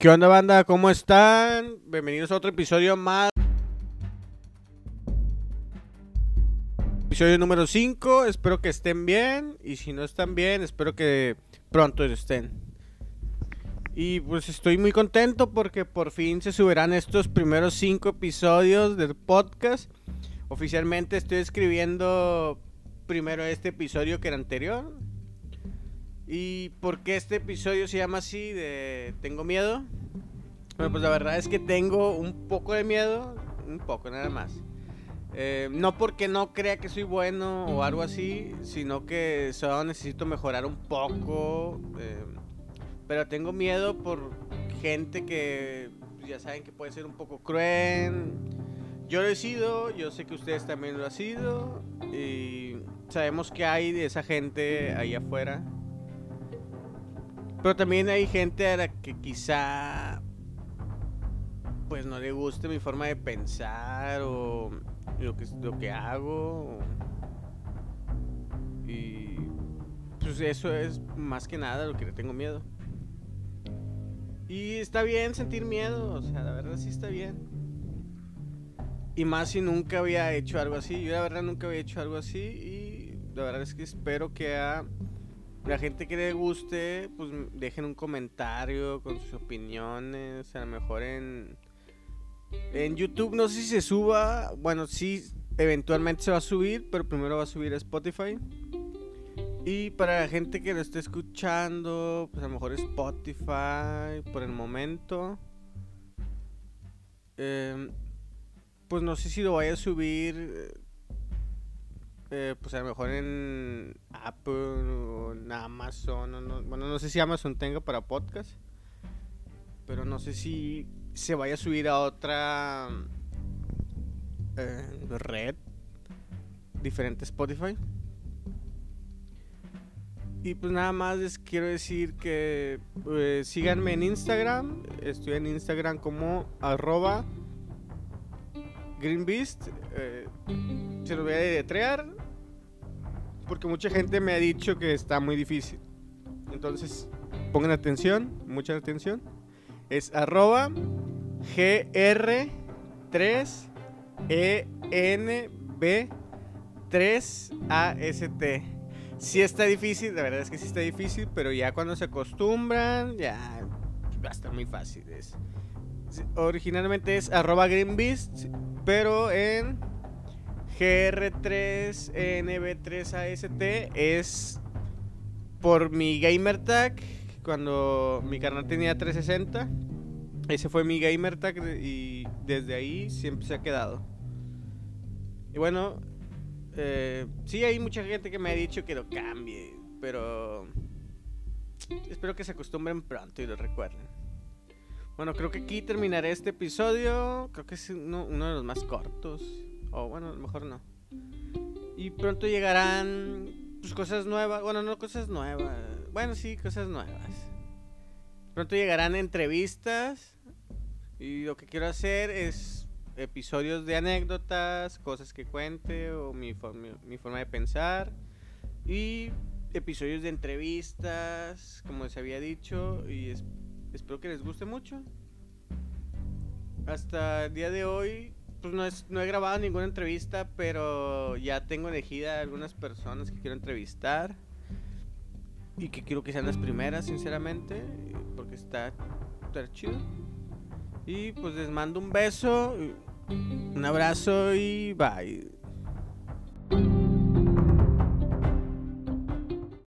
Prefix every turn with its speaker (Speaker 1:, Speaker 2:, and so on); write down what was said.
Speaker 1: ¿Qué onda banda? ¿Cómo están? Bienvenidos a otro episodio más. Episodio número 5. Espero que estén bien. Y si no están bien, espero que pronto estén. Y pues estoy muy contento porque por fin se subirán estos primeros 5 episodios del podcast. Oficialmente estoy escribiendo primero este episodio que el anterior. ¿Y por qué este episodio se llama así de Tengo miedo? Bueno, pues la verdad es que tengo un poco de miedo, un poco nada más. Eh, no porque no crea que soy bueno o algo así, sino que solo necesito mejorar un poco. Eh, pero tengo miedo por gente que pues, ya saben que puede ser un poco cruel. Yo lo he sido, yo sé que ustedes también lo han sido. Y sabemos que hay de esa gente ahí afuera. Pero también hay gente a la que quizá pues no le guste mi forma de pensar o lo que, lo que hago. Y pues eso es más que nada lo que le tengo miedo. Y está bien sentir miedo, o sea, la verdad sí está bien. Y más si nunca había hecho algo así. Yo la verdad nunca había hecho algo así y la verdad es que espero que a la gente que le guste, pues dejen un comentario con sus opiniones, a lo mejor en en YouTube no sé si se suba, bueno, sí eventualmente se va a subir, pero primero va a subir a Spotify. Y para la gente que lo esté escuchando, pues a lo mejor Spotify por el momento. Em, pues no sé si lo vaya a subir eh, pues a lo mejor en Apple o en Amazon. bueno, no sé si Amazon tenga para podcast. Pero no sé si se vaya a subir a otra eh, red diferente Spotify. Y pues nada más les quiero decir que pues, síganme en Instagram. Estoy en Instagram como arroba greenbeast. Eh, se lo voy a deletrear porque mucha gente me ha dicho que está muy difícil. Entonces, pongan atención, mucha atención. Es arroba GR3ENB3AST. Sí está difícil, la verdad es que sí está difícil, pero ya cuando se acostumbran, ya va a estar muy fácil. originalmente es arroba greenbeast, pero en GR3NB3AST es por mi gamer tag cuando mi canal tenía 360. Ese fue mi gamer tag y desde ahí siempre se ha quedado. Y bueno, eh, sí hay mucha gente que me ha dicho que lo cambie, pero espero que se acostumbren pronto y lo recuerden. Bueno, creo que aquí terminaré este episodio. Creo que es uno de los más cortos. O bueno, mejor no. Y pronto llegarán pues, cosas nuevas. Bueno, no cosas nuevas. Bueno, sí, cosas nuevas. Pronto llegarán entrevistas. Y lo que quiero hacer es episodios de anécdotas, cosas que cuente o mi, mi forma de pensar. Y episodios de entrevistas, como les había dicho. Y espero que les guste mucho. Hasta el día de hoy pues no, es, no he grabado ninguna entrevista, pero ya tengo elegida algunas personas que quiero entrevistar. Y que quiero que sean las primeras, sinceramente. Porque está, está chido. Y pues les mando un beso, un abrazo y bye.